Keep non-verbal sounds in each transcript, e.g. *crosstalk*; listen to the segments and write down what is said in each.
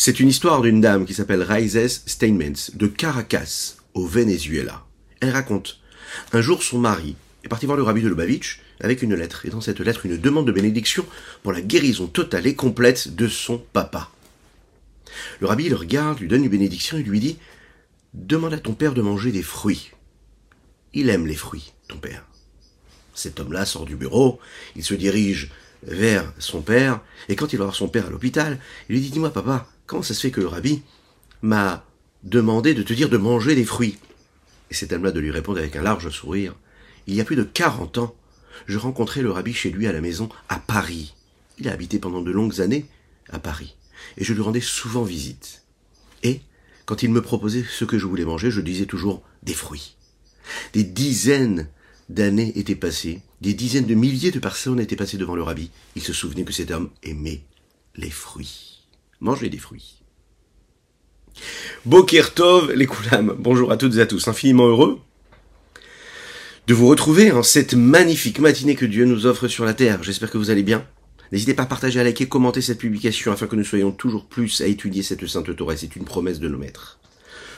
C'est une histoire d'une dame qui s'appelle Raises Steinmetz de Caracas, au Venezuela. Elle raconte un jour son mari est parti voir le rabbi de Lubavitch avec une lettre, et dans cette lettre une demande de bénédiction pour la guérison totale et complète de son papa. Le rabbi le regarde, lui donne une bénédiction et lui dit Demande à ton père de manger des fruits. Il aime les fruits, ton père. Cet homme-là sort du bureau, il se dirige vers son père, et quand il va voir son père à l'hôpital, il lui dit Dis-moi, papa, comment ça se fait que le rabbi m'a demandé de te dire de manger des fruits? Et cet homme-là de lui répondre avec un large sourire Il y a plus de quarante ans, je rencontrais le rabbi chez lui à la maison, à Paris. Il a habité pendant de longues années à Paris, et je lui rendais souvent visite. Et, quand il me proposait ce que je voulais manger, je disais toujours des fruits. Des dizaines d'années étaient passées, des dizaines de milliers de personnes étaient passées devant le rabbi. Il se souvenait que cet homme aimait les fruits. Manger des fruits. Bokertov, les Koulam. Bonjour à toutes et à tous. Infiniment heureux de vous retrouver en cette magnifique matinée que Dieu nous offre sur la terre. J'espère que vous allez bien. N'hésitez pas à partager, à liker, commenter cette publication afin que nous soyons toujours plus à étudier cette sainte Torah. C'est une promesse de nos maîtres.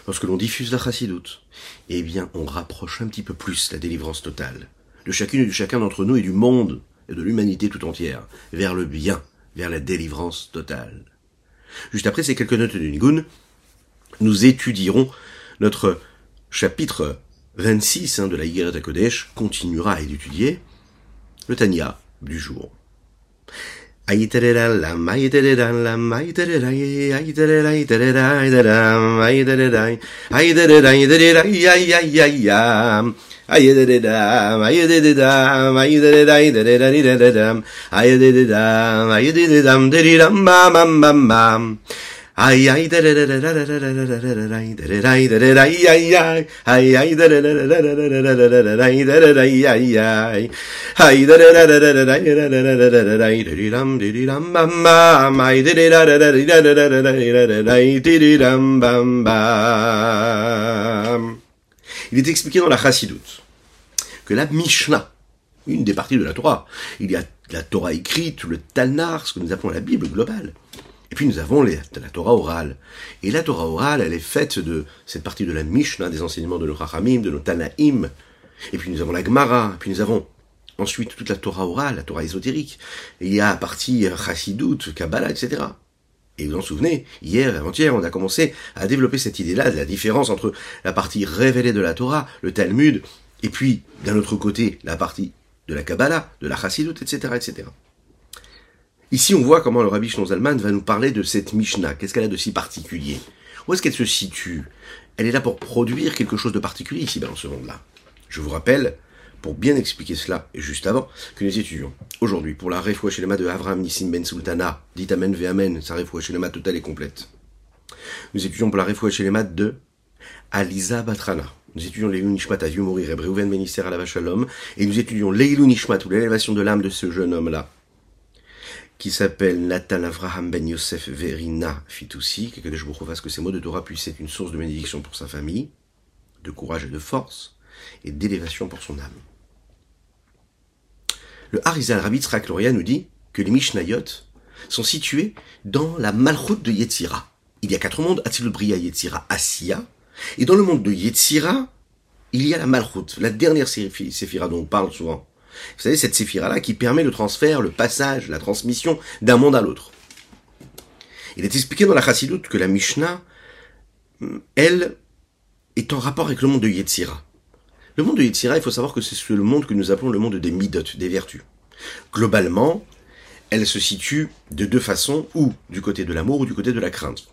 Lorsque l'on diffuse la chassidoute, eh bien, on rapproche un petit peu plus la délivrance totale de chacune et de chacun d'entre nous et du monde et de l'humanité tout entière vers le bien, vers la délivrance totale. Juste après ces quelques notes de Nigun, nous étudierons notre chapitre 26 hein, de la Yigeret Kodesh continuera à étudier le Tanya du jour. Ay ay da da da da da da da da da da da da da da da ay ay ay ay ay da da da da da da da da da da da da da da ay ay ay ay da da da da da da da da da da da da da da ram di ram bam bam. Ay da da da da da da da da da da da da ram bam bam Il est expliqué dans la Chassidoute que la Mishnah, une des parties de la Torah, il y a la Torah écrite, le Talnar, ce que nous appelons la Bible globale, et puis nous avons la Torah orale. Et la Torah orale, elle est faite de cette partie de la Mishnah, des enseignements de nos Rachamim, de nos Tanaïm. Et puis nous avons la Gemara, et puis nous avons ensuite toute la Torah orale, la Torah ésotérique. Et il y a la partie Chassidut, Kabbalah, etc. Et vous en souvenez, hier, avant-hier, on a commencé à développer cette idée-là, de la différence entre la partie révélée de la Torah, le Talmud, et puis, d'un autre côté, la partie de la Kabbalah, de la Chassidut, etc., etc. Ici, on voit comment le Rabbi Zalman va nous parler de cette Mishnah. Qu'est-ce qu'elle a de si particulier? Où est-ce qu'elle se situe? Elle est là pour produire quelque chose de particulier ici, dans ce monde-là. Je vous rappelle, pour bien expliquer cela, juste avant, que nous étudions aujourd'hui pour la Refoua Shelema de Avram Nissim Ben Sultana, dit Amen ve Amen, sa Refoua Shelema totale et complète. Nous étudions pour la Refoua Shelema de Aliza Batrana. Nous étudions l'Eilou Nishmat à mourir, Reuven Benister à la Shalom, et nous étudions l'Eilou Nishmat, ou l'élévation de l'âme de ce jeune homme-là, qui s'appelle Nathan Avraham Ben Yosef Verina Fitoussi, que je vous fasse que ces mots de Torah puissent être une source de bénédiction pour sa famille, de courage et de force, et d'élévation pour son âme. Le Harizal Rabbi Gloria nous dit que les Mishnayot sont situés dans la Malchut de Yetzira. Il y a quatre mondes, Atzilut Bria, Yetzira, Asiya, et dans le monde de Yetzira, il y a la Malchut, la dernière séphira dont on parle souvent. Vous savez, cette séphira-là qui permet le transfert, le passage, la transmission d'un monde à l'autre. Il est expliqué dans la Chassidoute que la Mishnah, elle, est en rapport avec le monde de Yetzira. Le monde de Yetzira, il faut savoir que c'est le monde que nous appelons le monde des midot, des vertus. Globalement, elle se situe de deux façons, ou du côté de l'amour ou du côté de la crainte.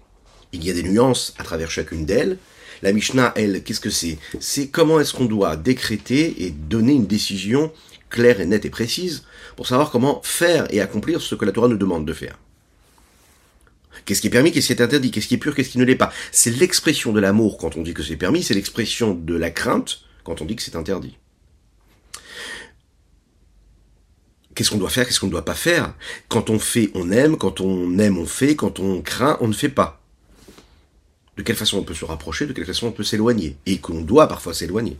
Il y a des nuances à travers chacune d'elles. La Mishnah, elle, qu'est-ce que c'est? C'est comment est-ce qu'on doit décréter et donner une décision claire et nette et précise pour savoir comment faire et accomplir ce que la Torah nous demande de faire. Qu'est-ce qui est permis, qu'est-ce qui est interdit, qu'est-ce qui est pur, qu'est-ce qui ne l'est pas? C'est l'expression de l'amour quand on dit que c'est permis, c'est l'expression de la crainte quand on dit que c'est interdit. Qu'est-ce qu'on doit faire, qu'est-ce qu'on ne doit pas faire? Quand on fait, on aime, quand on aime, on fait, quand on craint, on ne fait pas. De quelle façon on peut se rapprocher, de quelle façon on peut s'éloigner, et qu'on doit parfois s'éloigner.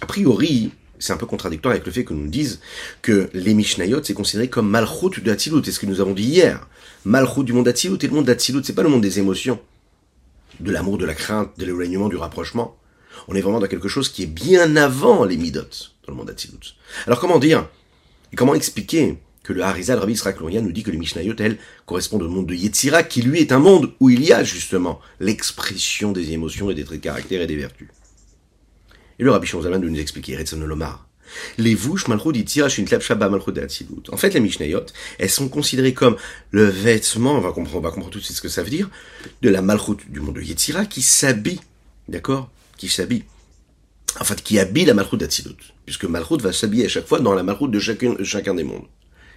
A priori, c'est un peu contradictoire avec le fait que nous disent que les Mishnayot, c'est considéré comme Malchut de Hatzilut. C'est ce que nous avons dit hier. Malchut du monde d'Hatzilut. Et le monde d'Hatzilut, c'est pas le monde des émotions, de l'amour, de la crainte, de l'éloignement, du rapprochement. On est vraiment dans quelque chose qui est bien avant les Midot, dans le monde d'Hatzilut. Alors comment dire, et comment expliquer que le Harizal Rabbi Israël nous dit que les Mishnayot, elles, correspondent au monde de Yetzira, qui lui est un monde où il y a justement l'expression des émotions et des traits de caractère et des vertus. Et le Rabbi Shonzaman de nous expliquer, Retzon Lomar. Les vouches malchut Yetzira shintlab shabba malchut En fait, les Mishnayot, elles sont considérées comme le vêtement, on va comprendre, on va comprendre tout de suite ce que ça veut dire, de la malchut du monde de Yetzira qui s'habille, d'accord? Qui s'habille en fait, qui habille la malchut d'Atsilut, puisque malchut va s'habiller à chaque fois dans la malchut de chacun, chacun des mondes.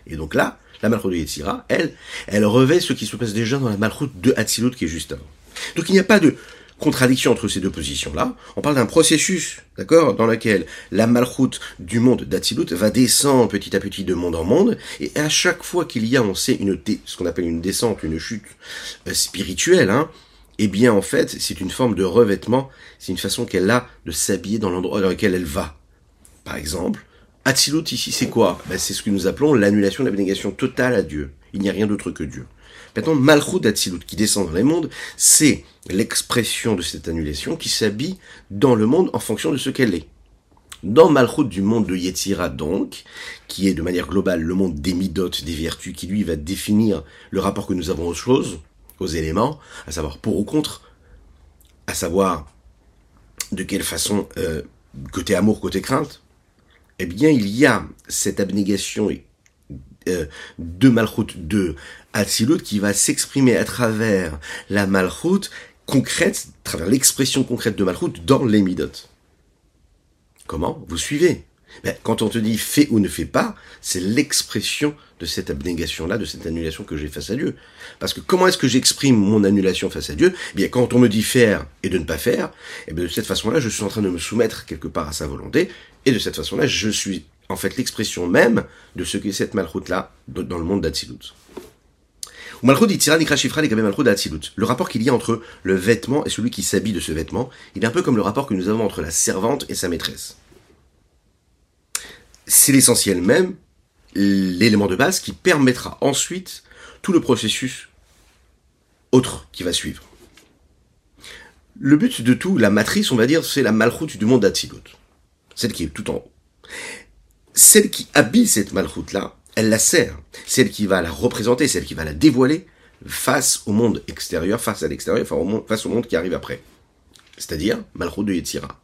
Et donc là, la malchut de Yetzira, elle, elle revêt ce qui se passe déjà dans la malchut de Hatzilut qui est juste avant. Donc il n'y a pas de contradiction entre ces deux positions-là. On parle d'un processus, d'accord, dans lequel la malchut du monde d'Hatzilut va descendre petit à petit de monde en monde, et à chaque fois qu'il y a, on sait, une ce qu'on appelle une descente, une chute euh, spirituelle, hein, eh bien en fait, c'est une forme de revêtement, c'est une façon qu'elle a de s'habiller dans l'endroit dans lequel elle va. Par exemple, Atzilut ici, c'est quoi? Ben, C'est ce que nous appelons l'annulation de l'abnégation totale à Dieu. Il n'y a rien d'autre que Dieu. Maintenant, Malchut d'Atzilut, qui descend dans les mondes, c'est l'expression de cette annulation qui s'habille dans le monde en fonction de ce qu'elle est. Dans Malchut du monde de Yetzira, donc, qui est de manière globale le monde des midotes, des vertus, qui lui va définir le rapport que nous avons aux choses, aux éléments, à savoir pour ou contre, à savoir de quelle façon, euh, côté amour, côté crainte, eh bien, il y a cette abnégation euh, de Malchut de Atzilut qui va s'exprimer à travers la Malchut concrète, à travers l'expression concrète de Malchut dans les Midot. Comment? Vous suivez ben, Quand on te dit fais ou ne fais pas, c'est l'expression de cette abnégation-là, de cette annulation que j'ai face à Dieu. Parce que comment est-ce que j'exprime mon annulation face à Dieu? Eh bien, quand on me dit faire et de ne pas faire, eh bien, de cette façon-là, je suis en train de me soumettre quelque part à sa volonté, et de cette façon-là, je suis en fait l'expression même de ce qu'est cette malchoute-là dans le monde d'Atsilut. Le rapport qu'il y a entre le vêtement et celui qui s'habille de ce vêtement, il est un peu comme le rapport que nous avons entre la servante et sa maîtresse. C'est l'essentiel même, l'élément de base qui permettra ensuite tout le processus autre qui va suivre. Le but de tout, la matrice, on va dire, c'est la malchoute du monde d'Atsilut celle qui est tout en haut. Celle qui habille cette malchoute-là, elle la sert. Celle qui va la représenter, celle qui va la dévoiler face au monde extérieur, face à l'extérieur, face au monde qui arrive après. C'est-à-dire Malchut de Yetzira.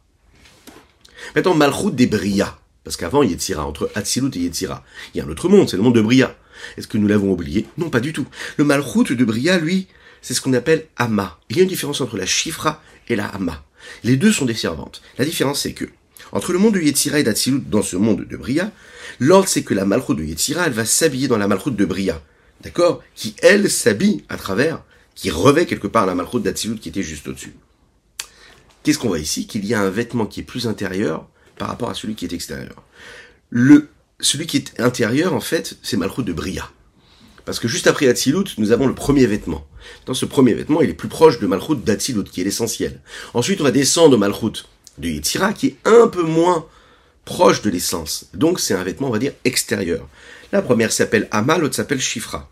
Maintenant, Malchut des Bria. Parce qu'avant, Yetzira, entre Hatzilut et Yetzira, il y a un autre monde, c'est le monde de Bria. Est-ce que nous l'avons oublié? Non, pas du tout. Le Malchut de Bria, lui, c'est ce qu'on appelle Ama. Il y a une différence entre la Shifra et la Ama. Les deux sont des servantes. La différence, c'est que entre le monde de Yetzira et d'Atsilut dans ce monde de Bria, l'ordre c'est que la malchoute de Yetzira, elle va s'habiller dans la malchoute de Bria. D'accord? Qui, elle, s'habille à travers, qui revêt quelque part la malchoute d'Atsilut qui était juste au-dessus. Qu'est-ce qu'on voit ici? Qu'il y a un vêtement qui est plus intérieur par rapport à celui qui est extérieur. Le, celui qui est intérieur, en fait, c'est malchoute de Bria. Parce que juste après Atsilut, nous avons le premier vêtement. Dans ce premier vêtement, il est plus proche de Malchut d'Atsilut, qui est l'essentiel. Ensuite, on va descendre au Malchut de Yetzira qui est un peu moins proche de l'essence. Donc c'est un vêtement, on va dire, extérieur. La première s'appelle Ama, l'autre s'appelle Shifra.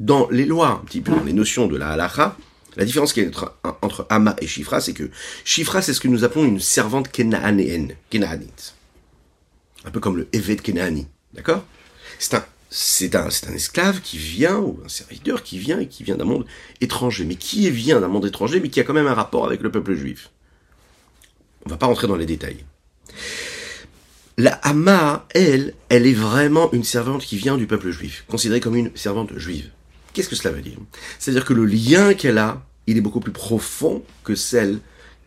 Dans les lois, un petit peu dans les notions de la halacha, la différence qu'il y a entre, entre Ama et Shifra, c'est que Shifra, c'est ce que nous appelons une servante kenaanéenne, kenaanite. Un peu comme le Evet kenaani. D'accord? C'est un, c'est un, un esclave qui vient, ou un serviteur qui vient et qui vient d'un monde étranger. Mais qui vient d'un monde étranger, mais qui a quand même un rapport avec le peuple juif? On va pas rentrer dans les détails. La Hama, elle, elle est vraiment une servante qui vient du peuple juif, considérée comme une servante juive. Qu'est-ce que cela veut dire? C'est-à-dire que le lien qu'elle a, il est beaucoup plus profond que celle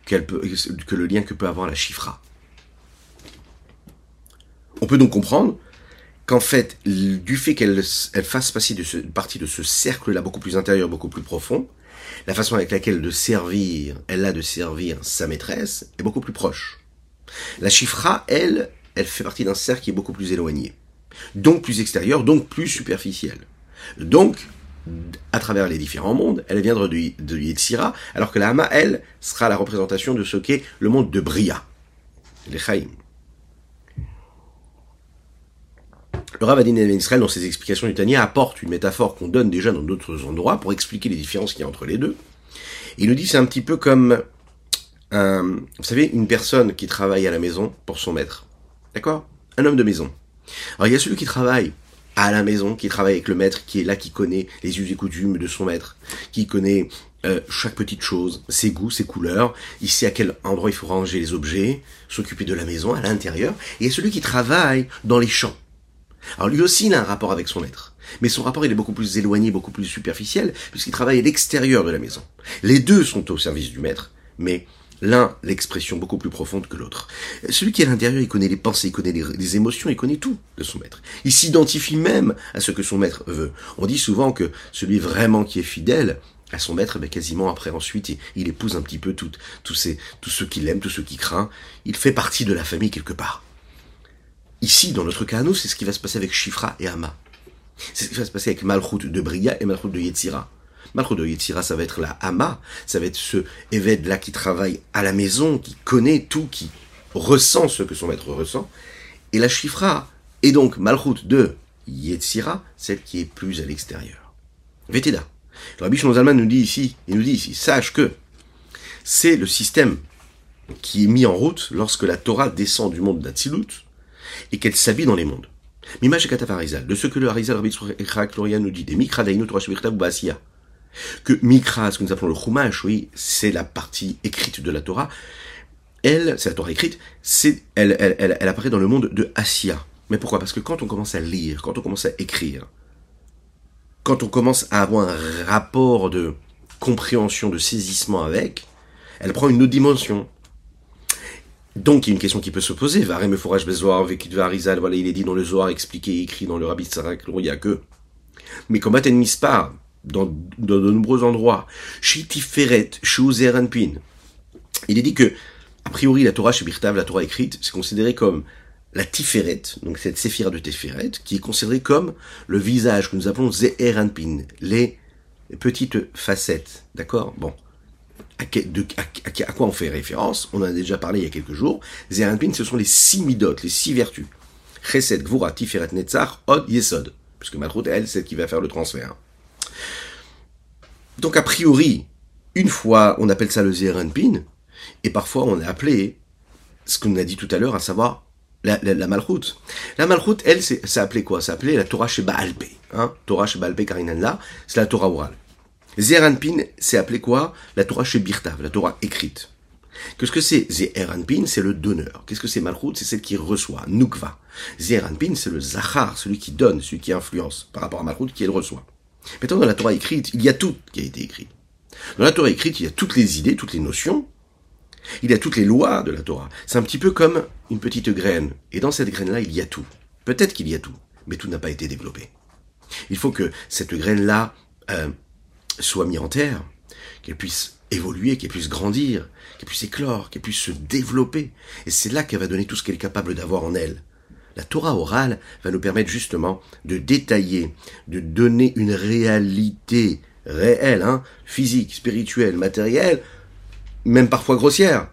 qu'elle peut, que le lien que peut avoir la Chifra. On peut donc comprendre qu'en fait, du fait qu'elle fasse de, ce, partie de ce cercle-là beaucoup plus intérieur, beaucoup plus profond, la façon avec laquelle de servir, elle a de servir sa maîtresse est beaucoup plus proche. La chifra, elle, elle fait partie d'un cercle qui est beaucoup plus éloigné. Donc plus extérieur, donc plus superficiel. Donc, à travers les différents mondes, elle viendra de, de Yetzira, alors que la Hama, elle, sera la représentation de ce qu'est le monde de Bria, les Chaim. Le Ravadin Ben Israël, dans ses explications du Tania, apporte une métaphore qu'on donne déjà dans d'autres endroits pour expliquer les différences qu'il y a entre les deux. Il nous dit c'est un petit peu comme, vous savez, une personne qui travaille à la maison pour son maître. D'accord? Un homme de maison. Alors il y a celui qui travaille à la maison, qui travaille avec le maître, qui est là, qui connaît les us et coutumes de son maître, qui connaît euh, chaque petite chose, ses goûts, ses couleurs, sait à quel endroit il faut ranger les objets, s'occuper de la maison à l'intérieur, et celui qui travaille dans les champs. Alors lui aussi, il a un rapport avec son maître. Mais son rapport, il est beaucoup plus éloigné, beaucoup plus superficiel, puisqu'il travaille à l'extérieur de la maison. Les deux sont au service du maître, mais l'un l'expression beaucoup plus profonde que l'autre. Celui qui est à l'intérieur, il connaît les pensées, il connaît les, émotions, il connaît tout de son maître. Il s'identifie même à ce que son maître veut. On dit souvent que celui vraiment qui est fidèle à son maître, ben quasiment après ensuite, il, épouse un petit peu tout, tous, ces, tous ceux qu'il aime, tous ceux qui craint. Il fait partie de la famille quelque part. Ici, dans notre cas à nous, c'est ce qui va se passer avec Shifra et Hama. C'est ce qui va se passer avec Malchut de Bria et Malchut de Yetzira. Malchut de Yetzira, ça va être la Hama, ça va être ce évêque là qui travaille à la maison, qui connaît tout, qui ressent ce que son maître ressent. Et la Shifra, et donc Malchut de Yetzira, celle qui est plus à l'extérieur. Vétéda. Le Rabbi Shlomo nous dit ici, il nous dit ici, sache que c'est le système qui est mis en route lorsque la Torah descend du monde d'Atsilut et qu'elle s'habille dans les mondes. Mimaj et de ce que le Harizal Rabbi Kloria nous dit, des Mikra Dainu Torah ou Basiya, que Mikra, ce que nous appelons le Chumash, oui, c'est la partie écrite de la Torah, elle, c'est la Torah écrite, c'est, elle, elle, elle, elle apparaît dans le monde de Asiya. Mais pourquoi? Parce que quand on commence à lire, quand on commence à écrire, quand on commence à avoir un rapport de compréhension, de saisissement avec, elle prend une autre dimension. Donc, il y a une question qui peut se poser. Varem forage bezoar, varizal, voilà, il est dit dans le Zohar, expliqué, écrit dans le Rabbi Tzarak, il n'y a que. Mais comme Aten Mispar, dans, de nombreux endroits, Shitiferet, Shuzeranpin, il est dit que, a priori, la Torah chez la Torah écrite, c'est considéré comme la Tiferet, donc cette séphira de Tiferet, qui est considérée comme le visage que nous appelons Zeheranpin, les petites facettes. D'accord? Bon. À, quoi on fait référence? On en a déjà parlé il y a quelques jours. Zeheranpin, ce sont les six midotes, les six vertus. Chesed, Gvura, Tiferet, Netzach, Od, Yesod. Puisque Malchut, elle, c'est qui va faire le transfert. Donc, a priori, une fois, on appelle ça le Zeheranpin, et parfois on a appelé ce qu'on a dit tout à l'heure, à savoir la, la, la malchoute. La malchoute, elle, ça appelait quoi? Ça appelait la Torah chez Baalpe. Hein? Torah chez Baalpe là, c'est la Torah orale. Zeranpin, c'est appelé quoi? La Torah chez Birtav, la Torah écrite. Qu'est-ce que c'est? Zeranpin, c'est le donneur. Qu'est-ce que c'est Malchut C'est celle qui reçoit, Nukva. Zeranpin, c'est le Zachar, celui qui donne, celui qui influence, par rapport à Malchut qui le reçoit. Maintenant, dans la Torah écrite, il y a tout qui a été écrit. Dans la Torah écrite, il y a toutes les idées, toutes les notions, il y a toutes les lois de la Torah. C'est un petit peu comme une petite graine. Et dans cette graine-là, il y a tout. Peut-être qu'il y a tout, mais tout n'a pas été développé. Il faut que cette graine-là euh, soit mise en terre, qu'elle puisse évoluer, qu'elle puisse grandir, qu'elle puisse éclore, qu'elle puisse se développer. Et c'est là qu'elle va donner tout ce qu'elle est capable d'avoir en elle. La Torah orale va nous permettre justement de détailler, de donner une réalité réelle, hein, physique, spirituelle, matérielle, même parfois grossière,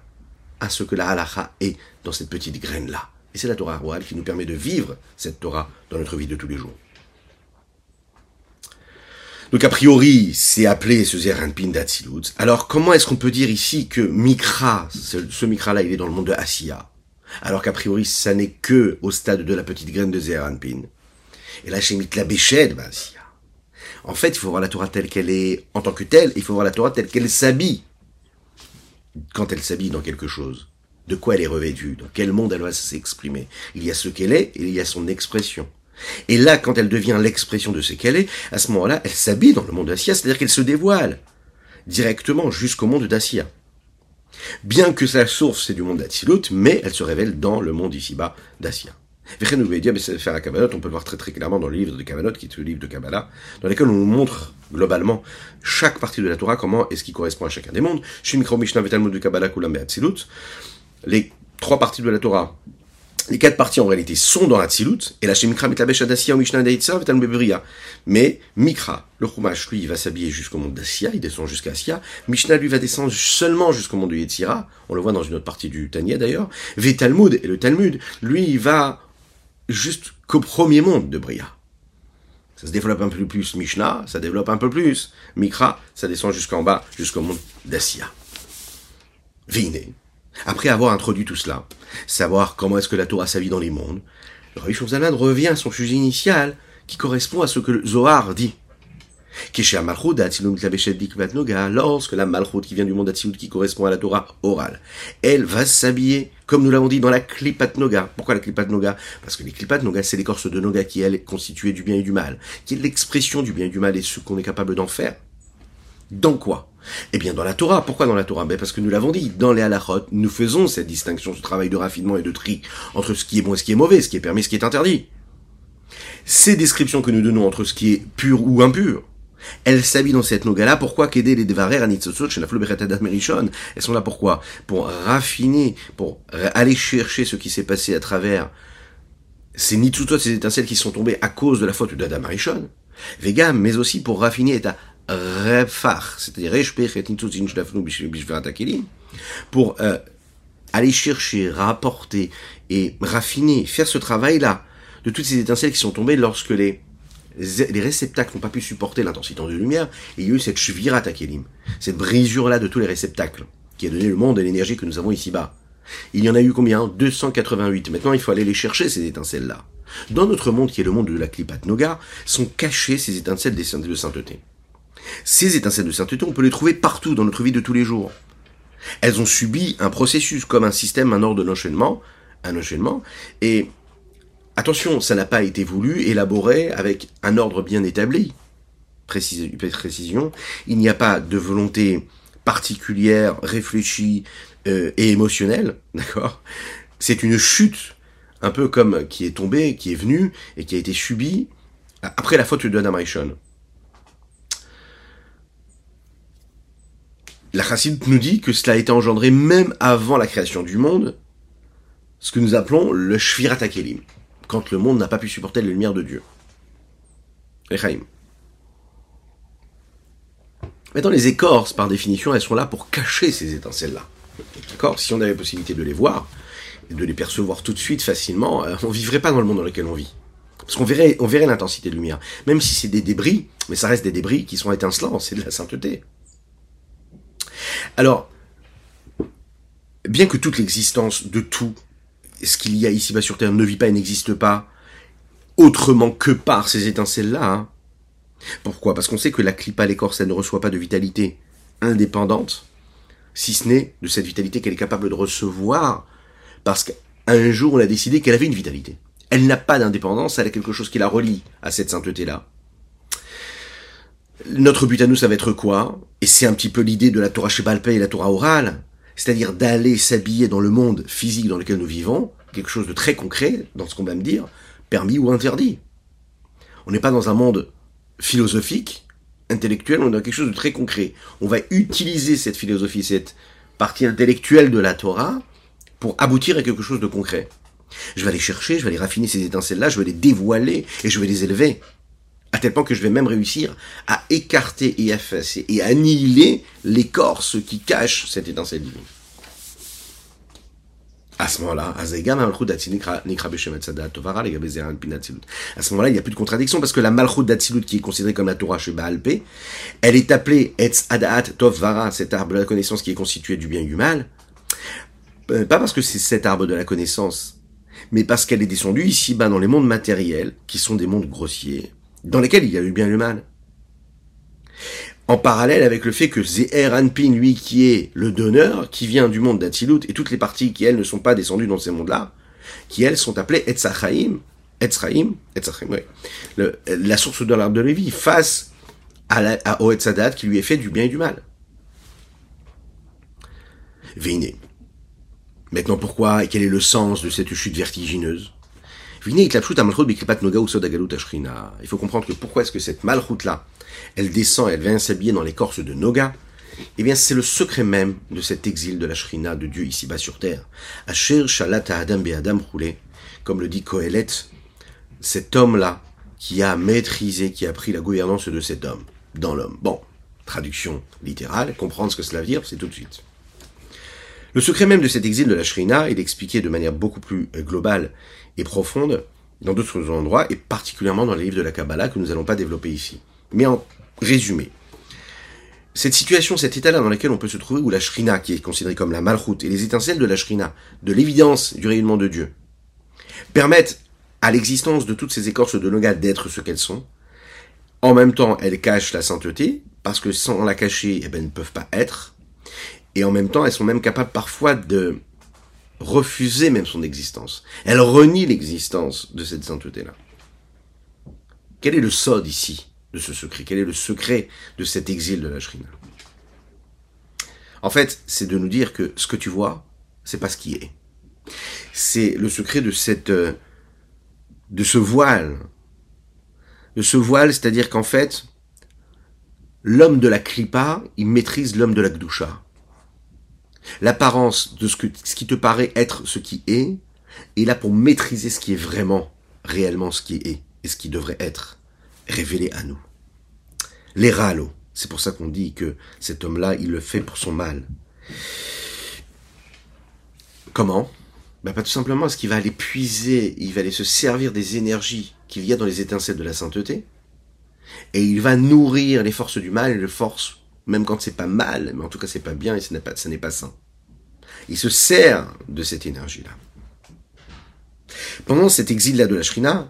à ce que la halacha est dans cette petite graine-là. Et c'est la Torah royale qui nous permet de vivre cette Torah dans notre vie de tous les jours. Donc a priori, c'est appelé ce Zeranpin d'Atsilut. Alors comment est-ce qu'on peut dire ici que Mikra, ce, Mikra-là, il est dans le monde de Asiya? Alors qu'a priori, ça n'est que au stade de la petite graine de Zeranpin. Et là, chez la Béched, ben, Asiya. En fait, il faut voir la Torah telle qu'elle est en tant que telle, il faut voir la Torah telle qu'elle s'habille quand elle s'habille dans quelque chose, de quoi elle est revêtue, dans quel monde elle va s'exprimer. Il y a ce qu'elle est il y a son expression. Et là, quand elle devient l'expression de ce qu'elle est, à ce moment-là, elle s'habille dans le monde d'Assia, c'est-à-dire qu'elle se dévoile directement jusqu'au monde d'Assia. Bien que sa source c'est du monde d'Atsilut, mais elle se révèle dans le monde ici-bas Kabbalah, on peut le voir très très clairement dans le livre de Kabbalah, qui est le livre de Kabbalah, dans lequel on nous montre globalement chaque partie de la Torah, comment est-ce qui correspond à chacun des mondes. Les trois parties de la Torah, les quatre parties en réalité sont dans Hatzilut, et la Shemikra Mitlabesh Adassia ou Mishnah Deitza Vetalmud Beberia. Mais Mikra, le Chumash, lui, il va s'habiller jusqu'au monde d'Assia, il descend jusqu'à Assia. Mishnah, lui, va descendre seulement jusqu'au monde de Yetzira, on le voit dans une autre partie du Tanya d'ailleurs. Vetalmud, et le Talmud, lui, il va juste qu'au premier monde de Bria. Ça se développe un peu plus Mishnah, ça développe un peu plus Mikra, ça descend jusqu'en bas, jusqu'au monde d'Assia. Vine. Après avoir introduit tout cela, savoir comment est-ce que la Torah s'habille dans les mondes, le Rabbi revient à son sujet initial qui correspond à ce que le Zohar dit. Lorsque la malchut qui vient du monde d'Atsilut, qui correspond à la Torah orale, elle va s'habiller, comme nous l'avons dit, dans la klipat noga. Pourquoi la klipat noga? Parce que les klipat noga, c'est l'écorce de noga qui, elle, est constituée du bien et du mal, qui est l'expression du bien et du mal et ce qu'on est capable d'en faire. Dans quoi? Eh bien, dans la Torah. Pourquoi dans la Torah? Ben Parce que nous l'avons dit, dans les halachot, nous faisons cette distinction, ce travail de raffinement et de tri entre ce qui est bon et ce qui est mauvais, ce qui est permis et ce qui est interdit. Ces descriptions que nous donnons entre ce qui est pur ou impur, elles s'habillent dans cette noga-là. Pourquoi qu'aider les devarer Elles sont là pourquoi? Pour raffiner, pour aller chercher ce qui s'est passé à travers ces nitzutot, ces étincelles qui sont tombées à cause de la faute d'Adam Arishon. Vega, mais aussi pour raffiner et à refar, c'est-à-dire pour euh, aller chercher, rapporter et raffiner, faire ce travail-là de toutes ces étincelles qui sont tombées lorsque les les réceptacles n'ont pas pu supporter l'intensité de lumière, et il y a eu cette shvira takelim, cette brisure-là de tous les réceptacles, qui a donné le monde et l'énergie que nous avons ici-bas. Il y en a eu combien? 288. Maintenant, il faut aller les chercher, ces étincelles-là. Dans notre monde, qui est le monde de la Klipat Noga, sont cachées ces étincelles de sainteté. Ces étincelles de sainteté, on peut les trouver partout dans notre vie de tous les jours. Elles ont subi un processus, comme un système, un ordre d'enchaînement, un enchaînement, et Attention, ça n'a pas été voulu, élaboré avec un ordre bien établi. précision, il n'y a pas de volonté particulière, réfléchie euh, et émotionnelle, *laughs* d'accord? C'est une chute, un peu comme qui est tombée, qui est venue et qui a été subie après la faute de Adam Rishon. La Chassid nous dit que cela a été engendré même avant la création du monde, ce que nous appelons le Shvirat Akelim quand le monde n'a pas pu supporter la lumière de Dieu. Echaim. Maintenant, les écorces, par définition, elles sont là pour cacher ces étincelles-là. D'accord? Si on avait possibilité de les voir, de les percevoir tout de suite facilement, euh, on vivrait pas dans le monde dans lequel on vit. Parce qu'on verrait, verrait l'intensité de lumière. Même si c'est des débris, mais ça reste des débris qui sont étincelants, c'est de la sainteté. Alors, bien que toute l'existence de tout ce qu'il y a ici-bas sur Terre ne vit pas et n'existe pas autrement que par ces étincelles-là. Hein. Pourquoi? Parce qu'on sait que la clipa l'écorce, elle ne reçoit pas de vitalité indépendante, si ce n'est de cette vitalité qu'elle est capable de recevoir, parce qu'un jour on a décidé qu'elle avait une vitalité. Elle n'a pas d'indépendance, elle a quelque chose qui la relie à cette sainteté-là. Notre but à nous, ça va être quoi? Et c'est un petit peu l'idée de la Torah Shebalpé et la Torah orale c'est-à-dire d'aller s'habiller dans le monde physique dans lequel nous vivons, quelque chose de très concret dans ce qu'on va me dire, permis ou interdit. On n'est pas dans un monde philosophique, intellectuel, on est dans quelque chose de très concret. On va utiliser cette philosophie, cette partie intellectuelle de la Torah, pour aboutir à quelque chose de concret. Je vais aller chercher, je vais aller raffiner ces étincelles-là, je vais les dévoiler et je vais les élever. À tel point que je vais même réussir à écarter et effacer et annihiler l'écorce qui cache cette étincelle divine. À ce moment-là, à ce moment-là, il n'y a plus de contradiction parce que la malchut d'Atsilut qui est considérée comme la Torah chez Baalpé, elle est appelée Etz Adaat Tovara, cet arbre de la connaissance qui est constitué du bien et du mal. Euh, pas parce que c'est cet arbre de la connaissance, mais parce qu'elle est descendue ici-bas dans les mondes matériels, qui sont des mondes grossiers, dans lesquels il y a eu bien et le mal. En parallèle avec le fait que Zeher Anpin, lui, qui est le donneur, qui vient du monde d'Atsilut, et toutes les parties qui, elles, ne sont pas descendues dans ces mondes-là, qui, elles, sont appelées Etzachaim, Etzraim, Etzachaim, oui, la source de l'arbre de Lévi, face à, la, Oetzadat, qui lui est fait du bien et du mal. Véné. Maintenant, pourquoi et quel est le sens de cette chute vertigineuse? Il faut comprendre que pourquoi est-ce que cette malchoute-là, elle descend, elle vient s'habiller dans l'écorce de Noga? Eh bien, c'est le secret même de cet exil de la Shrina de Dieu ici-bas sur terre. Asher Shalata Adam Adam Roulé, comme le dit Kohelet, cet homme-là qui a maîtrisé, qui a pris la gouvernance de cet homme, dans l'homme. Bon, traduction littérale, comprendre ce que cela veut dire, c'est tout de suite. Le secret même de cet exil de la Shrina, est expliqué de manière beaucoup plus globale et profonde dans d'autres endroits, et particulièrement dans les livres de la Kabbalah que nous n'allons pas développer ici. Mais en résumé, cette situation, cet état-là dans lequel on peut se trouver, où la shrina, qui est considérée comme la malchoute, et les étincelles de la shrina, de l'évidence du rayonnement de Dieu, permettent à l'existence de toutes ces écorces de noga d'être ce qu'elles sont. En même temps, elles cachent la sainteté, parce que sans la cacher, eh ben, elles ne peuvent pas être. Et en même temps, elles sont même capables parfois de refuser même son existence. Elles renient l'existence de cette sainteté-là. Quel est le sod ici de ce secret? Quel est le secret de cet exil de la Shrina? En fait, c'est de nous dire que ce que tu vois, c'est pas ce qui est. C'est le secret de cette, euh, de ce voile. De ce voile, c'est-à-dire qu'en fait, l'homme de la klipa, il maîtrise l'homme de la gdusha. L'apparence de ce, que, ce qui te paraît être ce qui est, est là pour maîtriser ce qui est vraiment, réellement ce qui est et ce qui devrait être révélé à nous. Les râles, c'est pour ça qu'on dit que cet homme-là, il le fait pour son mal. Comment? Ben pas tout simplement parce qu'il va aller puiser, il va aller se servir des énergies qu'il y a dans les étincelles de la sainteté, et il va nourrir les forces du mal et les forces, même quand c'est pas mal, mais en tout cas c'est pas bien et ce n'est pas, ce n'est pas sain. Il se sert de cette énergie-là. Pendant cet exil-là de la Shrina,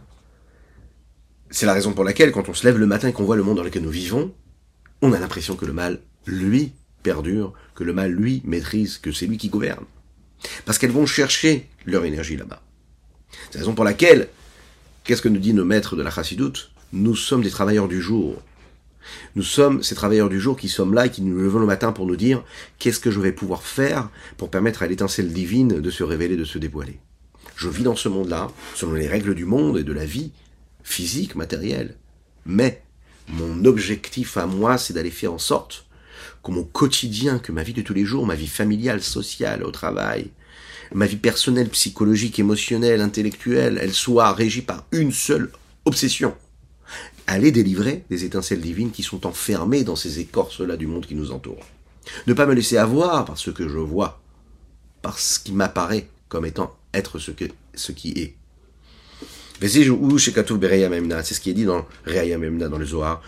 c'est la raison pour laquelle, quand on se lève le matin et qu'on voit le monde dans lequel nous vivons, on a l'impression que le mal, lui, perdure, que le mal, lui, maîtrise, que c'est lui qui gouverne. Parce qu'elles vont chercher leur énergie là-bas. C'est la raison pour laquelle, qu'est-ce que nous dit nos maîtres de la chassidoute? Nous sommes des travailleurs du jour. Nous sommes ces travailleurs du jour qui sommes là et qui nous levons le matin pour nous dire qu'est-ce que je vais pouvoir faire pour permettre à l'étincelle divine de se révéler, de se dévoiler? Je vis dans ce monde-là, selon les règles du monde et de la vie, physique, matérielle. Mais mon objectif à moi, c'est d'aller faire en sorte que mon quotidien, que ma vie de tous les jours, ma vie familiale, sociale, au travail, ma vie personnelle, psychologique, émotionnelle, intellectuelle, elle soit régie par une seule obsession. Aller délivrer des étincelles divines qui sont enfermées dans ces écorces-là du monde qui nous entoure. Ne pas me laisser avoir par ce que je vois, par ce qui m'apparaît comme étant être ce, que, ce qui est. C'est ce qui est dit dans Memna, dans le Zohar.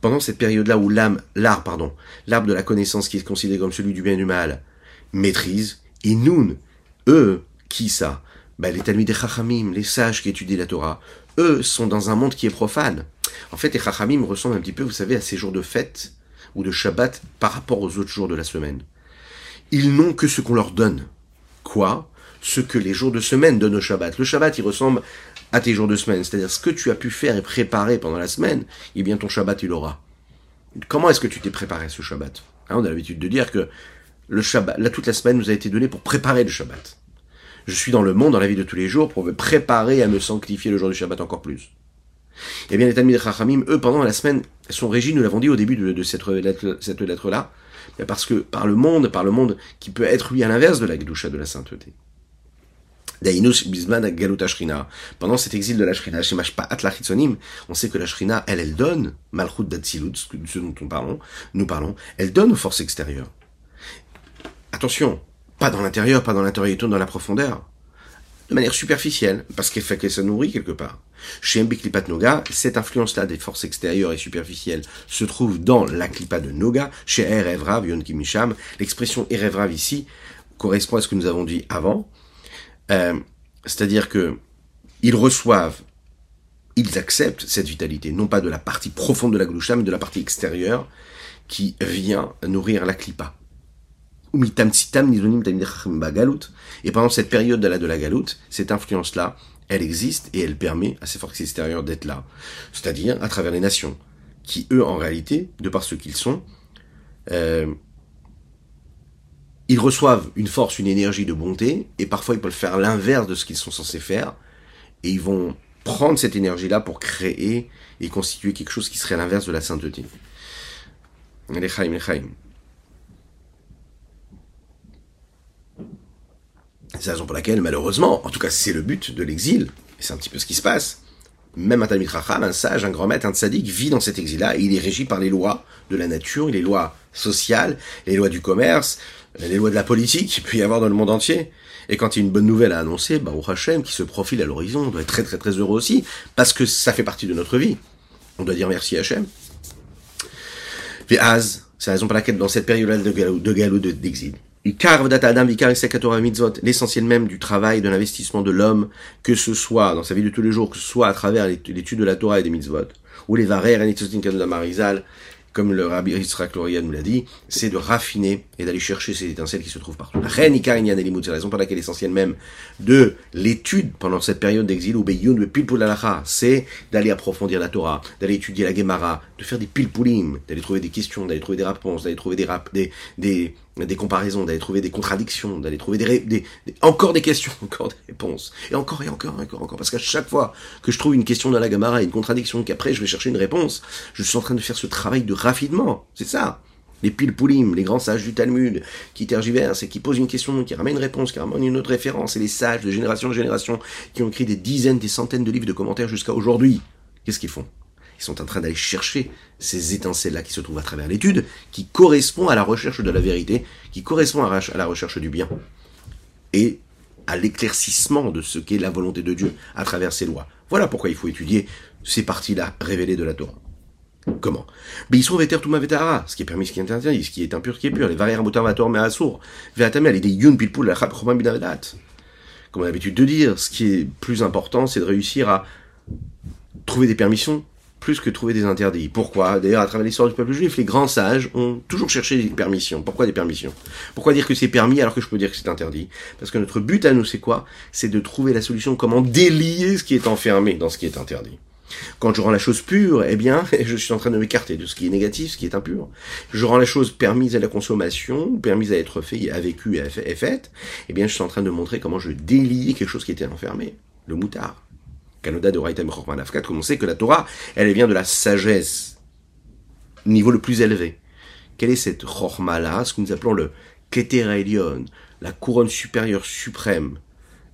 Pendant cette période-là où l'âme, l'arbre, pardon, l'arbre de la connaissance qui est considéré comme celui du bien et du mal, maîtrise, et nous, eux, qui ça? Ben, Les Talmud des Chachamim, les sages qui étudient la Torah, eux sont dans un monde qui est profane. En fait, les Chachamim ressemblent un petit peu, vous savez, à ces jours de fête ou de Shabbat par rapport aux autres jours de la semaine. Ils n'ont que ce qu'on leur donne. Quoi? Ce que les jours de semaine donnent au Shabbat. Le Shabbat, il ressemble à tes jours de semaine. C'est-à-dire ce que tu as pu faire et préparer pendant la semaine, eh bien ton Shabbat, il aura. Comment est-ce que tu t'es préparé ce Shabbat? Hein, On a l'habitude de dire que le Shabbat, là, toute la semaine nous a été donnée pour préparer le Shabbat. Je suis dans le monde, dans la vie de tous les jours, pour me préparer à me sanctifier le jour du Shabbat encore plus. Eh bien, les Talmud Chachamim, eux, pendant la semaine, sont régis, nous l'avons dit au début de, cette lettre-là, parce que par le monde, par le monde qui peut être, lui, à l'inverse de la Gedusha, de la sainteté. Bisman Pendant cet exil de la Shrina, on sait que la Shrina, elle, elle donne, Malchut Datsilut, ce dont on parlons, nous parlons, elle donne aux forces extérieures. Attention, pas dans l'intérieur, pas dans l'intérieur, dans la profondeur. De manière superficielle, parce qu'elle fait qu'elle se nourrit quelque part. Chez Mbiklipat Noga, cette influence-là des forces extérieures et superficielles se trouve dans la Klipa de Noga, chez Kimisham. L'expression Erevrav ici correspond à ce que nous avons dit avant, euh, c'est-à-dire que ils reçoivent, ils acceptent cette vitalité, non pas de la partie profonde de la gloucha, mais de la partie extérieure qui vient nourrir la klipa. Et pendant cette période de la, de la galoute, cette influence-là, elle existe et elle permet à ces forces extérieures d'être là. C'est-à-dire à travers les nations, qui eux, en réalité, de par ce qu'ils sont, euh, ils reçoivent une force, une énergie de bonté, et parfois ils peuvent faire l'inverse de ce qu'ils sont censés faire, et ils vont prendre cette énergie-là pour créer et constituer quelque chose qui serait l'inverse de la sainteté. C'est la raison pour laquelle, malheureusement, en tout cas c'est le but de l'exil, et c'est un petit peu ce qui se passe, même un Talmud Racham, un sage, un grand maître, un tzaddik vit dans cet exil-là, il est régi par les lois de la nature, les lois sociales, les lois du commerce, les lois de la politique qu'il peut y avoir dans le monde entier. Et quand il y a une bonne nouvelle à annoncer, bah, au Hachem, qui se profile à l'horizon, on doit être très très très heureux aussi, parce que ça fait partie de notre vie. On doit dire merci Hachem. Az, c'est la raison pour laquelle dans cette période-là de galou, de d'exil, l'essentiel même du travail, de l'investissement de l'homme, que ce soit dans sa vie de tous les jours, que ce soit à travers l'étude de la Torah et des mitzvot, ou les de Marizal, comme le rabbi Yitzhak nous l'a dit, c'est de raffiner et d'aller chercher ces étincelles qui se trouvent partout. C'est la raison pour laquelle l'essentiel même de l'étude pendant cette période d'exil ou Beyoun c'est d'aller approfondir la Torah, d'aller étudier la Gemara, de faire des pilpulim, d'aller trouver des questions, d'aller trouver des réponses, d'aller trouver des, des, des, des comparaisons, d'aller trouver des contradictions, d'aller trouver des, des, encore des questions, *laughs* encore des réponses, et encore et encore et encore, encore. Parce qu'à chaque fois que je trouve une question dans la Gemara, une contradiction, qu'après je vais chercher une réponse, je suis en train de faire ce travail de raffinement. C'est ça. Les pilpulim, les grands sages du Talmud, qui tergiversent et qui posent une question, qui ramènent une réponse, qui ramènent une autre référence, et les sages de génération en génération, qui ont écrit des dizaines, des centaines de livres de commentaires jusqu'à aujourd'hui. Qu'est-ce qu'ils font? Ils sont en train d'aller chercher ces étincelles-là qui se trouvent à travers l'étude, qui correspond à la recherche de la vérité, qui correspond à la recherche du bien, et à l'éclaircissement de ce qu'est la volonté de Dieu à travers ses lois. Voilà pourquoi il faut étudier ces parties-là révélées de la Torah. Comment? Mais ils sont veter tout vetara, ce qui est permis, ce qui est interdit, ce qui est impur, ce qui est pur, les varières moutard vator mais assour, veatamel, et des yun pilpoul la Comme on a l'habitude de dire, ce qui est plus important, c'est de réussir à trouver des permissions plus que trouver des interdits. Pourquoi D'ailleurs, à travers l'histoire du peuple juif, les grands sages ont toujours cherché des permissions. Pourquoi des permissions Pourquoi dire que c'est permis alors que je peux dire que c'est interdit Parce que notre but à nous, c'est quoi C'est de trouver la solution comment délier ce qui est enfermé dans ce qui est interdit. Quand je rends la chose pure, eh bien, *laughs* je suis en train de m'écarter de ce qui est négatif, ce qui est impur. Je rends la chose permise à la consommation, permise à être fait, à vécu et faite, eh bien, je suis en train de montrer comment je délie quelque chose qui était enfermé. Le moutard. Kanoda de Raitem Nafkat, comme on sait que la Torah, elle vient de la sagesse, niveau le plus élevé. Quelle est cette Chorma là, ce que nous appelons le Keter la couronne supérieure suprême?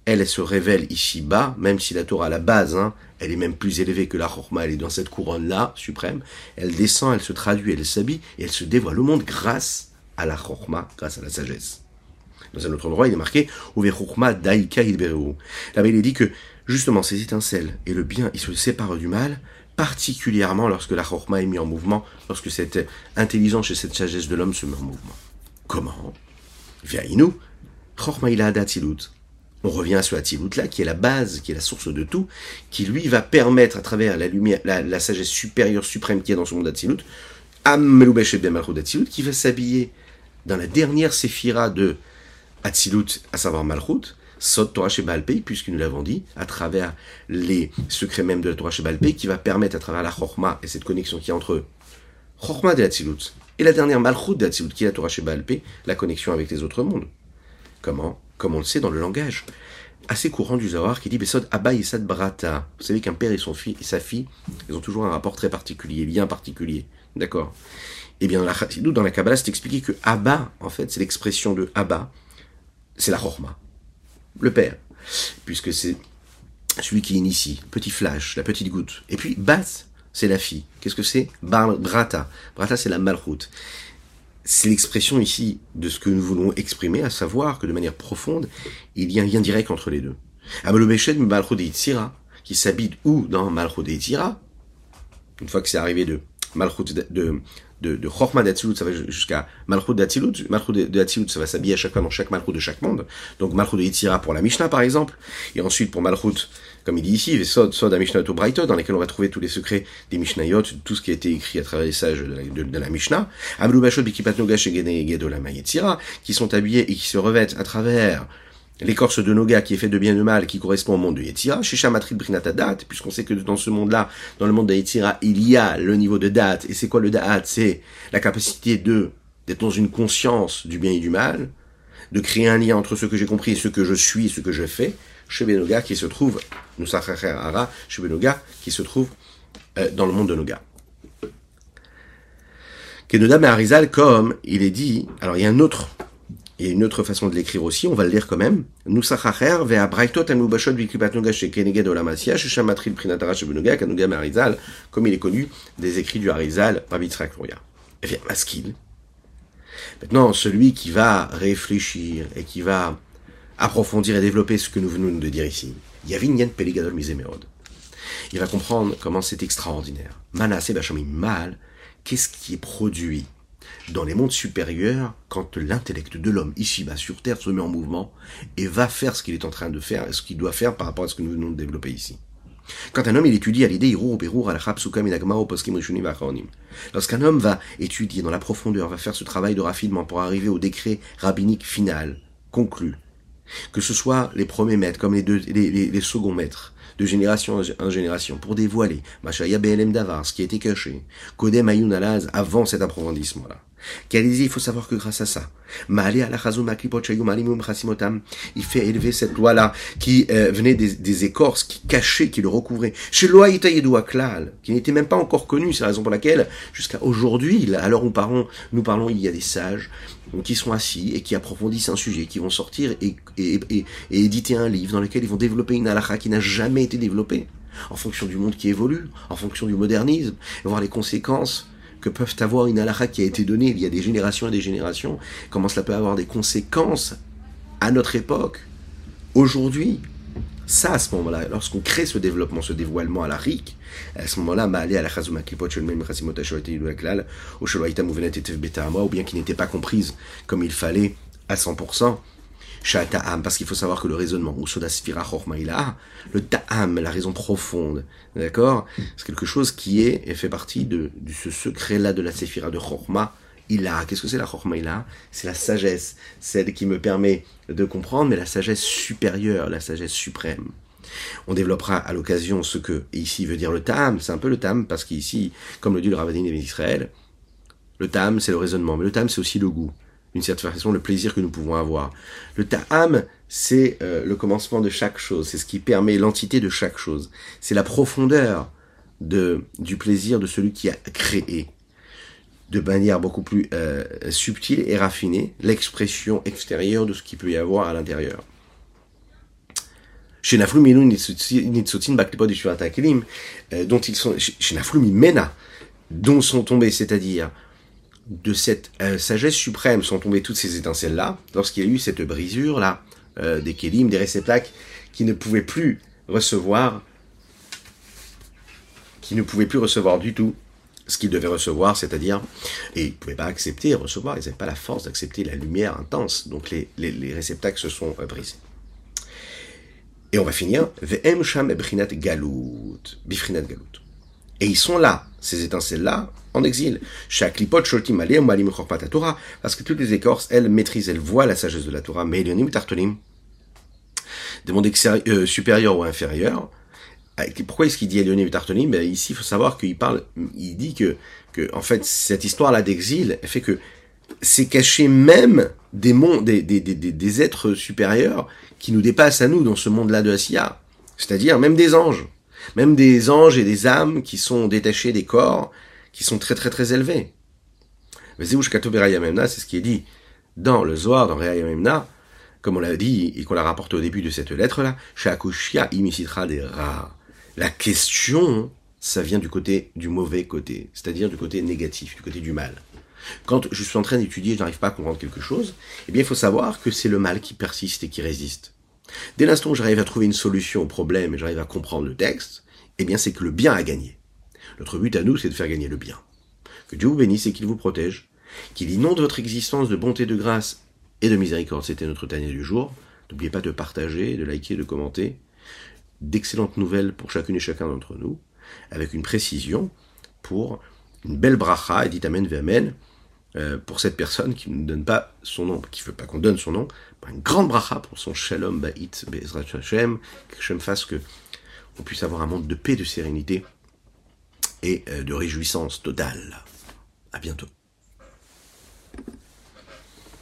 Elle, elle se révèle ici bas, même si la Torah à la base, hein, elle est même plus élevée que la Chorma, elle est dans cette couronne-là, suprême, elle descend, elle se traduit, elle s'habille, et elle se dévoile au monde grâce à la Chorma, grâce à la sagesse. Dans un autre endroit, il est marqué, Chorma Daika Là-bas, il est dit que Justement, ces étincelles et le bien, ils se séparent du mal, particulièrement lorsque la chorma est mise en mouvement, lorsque cette intelligence et cette sagesse de l'homme se met en mouvement. Comment? Nous, chorma il a On revient à ce Atilut là, qui est la base, qui est la source de tout, qui lui va permettre, à travers la lumière, la, sagesse supérieure, suprême qui est dans son monde Atilut, qui va s'habiller dans la dernière séphira de Atzilut, à savoir Malchut, Sot Torah Shebalpei, puisque nous l'avons dit, à travers les secrets même de la Torah Shebalpei, qui va permettre à travers la Chorma et cette connexion qui est entre Chorma de Hatzilut et la dernière Malchut de Hatzilut, qui est la Torah Shebalpei, la connexion avec les autres mondes. Comment? Comme on le sait dans le langage assez courant du Zohar qui dit Besod Abba Yisad Brata. Vous savez qu'un père et, son fils, et sa fille, ils ont toujours un rapport très particulier, lien particulier. D'accord? Eh bien, la, dans la Kabbalah, c'est expliqué que Abba, en fait, c'est l'expression de Abba, c'est la Chorma le père, puisque c'est celui qui initie, petit flash, la petite goutte. Et puis Bat, c'est la fille. Qu'est-ce que c'est? Brata. Brata, c'est la malroute. C'est l'expression ici de ce que nous voulons exprimer, à savoir que de manière profonde, il y a un lien direct entre les deux. Amalobeshed Malchut et qui s'habite où dans Malchut et une fois que c'est arrivé de Malchut de, de, de Chorma d'Atsilut, ça va jusqu'à Malchut d'Atsilut. Malchut d'Atsilut, ça va s'habiller à chaque fois dans chaque Malchut de chaque monde. Donc Malchut de Yitzira pour la Mishnah, par exemple. Et ensuite, pour Malchut, comme il dit ici, Sod, Sod à Mishnah Braito, dans lesquels on va trouver tous les secrets des Mishnayot, tout ce qui a été écrit à travers les sages de la, de, de la Mishnah. Ablu Bashot Bikipat Nogash et qui sont habillés et qui se revêtent à travers l'écorce de Noga qui est fait de bien et de mal, qui correspond au monde de Yetzira, Shisha Matrit Brinatadat, puisqu'on sait que dans ce monde-là, dans le monde de Yetzira, il y a le niveau de date, et c'est quoi le date? C'est la capacité de d'être dans une conscience du bien et du mal, de créer un lien entre ce que j'ai compris et ce que je suis et ce que je fais, chez Benoga qui se trouve, Ara, chez Benoga qui se trouve euh, dans le monde de Noga. Kenoda Arizal, comme il est dit, alors il y a un autre il y a une autre façon de l'écrire aussi, on va le lire quand même. Comme il est connu des écrits du Harizal, Rabbi Tzrak Eh bien, maskil. Maintenant, celui qui va réfléchir et qui va approfondir et développer ce que nous venons de dire ici. Yavin Yen Peligadol Misemerod. Il va comprendre comment c'est extraordinaire. Manase Bachamim Mal, qu'est-ce qui est produit dans les mondes supérieurs quand l'intellect de l'homme ici-bas sur Terre se met en mouvement et va faire ce qu'il est en train de faire ce qu'il doit faire par rapport à ce que nous venons de développer ici. Quand un homme il étudie à l'idée Lorsqu'un homme va étudier dans la profondeur, va faire ce travail de raffinement pour arriver au décret rabbinique final, conclu, que ce soit les premiers maîtres comme les, deux, les, les, seconds maîtres, de génération en génération, pour dévoiler Machaya BLM Davar, ce qui été caché, Kodem Ayun Alaz, avant cet approfondissement-là. Qu'Alizé, il faut savoir que grâce à ça, il fait élever cette loi-là qui euh, venait des, des, écorces, qui cachait, qui le recouvrait. Chez Klal, qui n'était même pas encore connu, c'est la raison pour laquelle, jusqu'à aujourd'hui, où nous parlons, nous parlons, il y a des sages qui sont assis et qui approfondissent un sujet, qui vont sortir et, éditer un livre dans lequel ils vont développer une halakha qui n'a jamais été développée, en fonction du monde qui évolue, en fonction du modernisme, et voir les conséquences que peuvent avoir une halakha qui a été donnée il y a des générations et des générations, comment cela peut avoir des conséquences à notre époque, aujourd'hui. Ça, à ce moment-là, lorsqu'on crée ce développement, ce dévoilement à la RIC, à ce moment-là, à la chazuma ou bien qui n'était pas comprise comme il fallait à 100%, parce qu'il faut savoir que le raisonnement, ou le ta'am, la raison profonde, d'accord? C'est quelque chose qui est, et fait partie de, de ce secret-là de la séphira de Chorma, a. Qu'est-ce que c'est la Chorma a C'est la sagesse, celle qui me permet de comprendre, mais la sagesse supérieure, la sagesse suprême. On développera à l'occasion ce que ici veut dire le tam, c'est un peu le tam, parce qu'ici, comme le dit le Ravadin d'Israël, le tam c'est le raisonnement, mais le tam c'est aussi le goût d'une certaine façon, le plaisir que nous pouvons avoir. Le ta'am, c'est euh, le commencement de chaque chose, c'est ce qui permet l'entité de chaque chose. C'est la profondeur de, du plaisir de celui qui a créé, de manière beaucoup plus euh, subtile et raffinée, l'expression extérieure de ce qu'il peut y avoir à l'intérieur. Chez euh, dont ils sont, Mena, dont sont tombés, c'est-à-dire de cette euh, sagesse suprême sont tombées toutes ces étincelles-là, lorsqu'il y a eu cette brisure-là, euh, des kélim, des réceptacles, qui ne pouvaient plus recevoir, qui ne pouvaient plus recevoir du tout ce qu'ils devaient recevoir, c'est-à-dire, et ils ne pouvaient pas accepter recevoir, ils n'avaient pas la force d'accepter la lumière intense, donc les, les, réceptacles se sont euh, brisés. Et on va finir. Et ils sont là, ces étincelles-là, en exil. Parce que toutes les écorces, elles maîtrisent, elles voient la sagesse de la Torah, mais Elionim tartonim, des mondes euh, supérieurs ou inférieurs. Ah, pourquoi est-ce qu'il dit Elionim tartonim ben, Ici, il faut savoir qu'il parle, il dit que, que, en fait, cette histoire-là d'exil, fait que c'est caché même des mondes, des, des, des, des, êtres supérieurs qui nous dépassent à nous dans ce monde-là de Asiya. C'est-à-dire même des anges. Même des anges et des âmes qui sont détachés des corps, qui sont très très très élevés. c'est ce qui est dit dans le Zohar, dans Memna, comme on l'a dit et qu'on l'a rapporté au début de cette lettre-là, imisitra des La question, ça vient du côté du mauvais côté, c'est-à-dire du côté négatif, du côté du mal. Quand je suis en train d'étudier et je n'arrive pas à comprendre quelque chose, eh bien il faut savoir que c'est le mal qui persiste et qui résiste. Dès l'instant où j'arrive à trouver une solution au problème et j'arrive à comprendre le texte, eh bien c'est que le bien a gagné. Notre but à nous, c'est de faire gagner le bien. Que Dieu vous bénisse et qu'il vous protège, qu'il inonde votre existence de bonté, de grâce et de miséricorde. C'était notre dernier du jour. N'oubliez pas de partager, de liker, de commenter. D'excellentes nouvelles pour chacune et chacun d'entre nous, avec une précision pour une belle bracha, et dit Amen Amen, euh, pour cette personne qui ne donne pas son nom, qui veut pas qu'on donne son nom, une grande bracha pour son shalom ba'it be'ezrat Hashem, que Hashem fasse que on puisse avoir un monde de paix, de sérénité et euh, de réjouissance totale. À bientôt.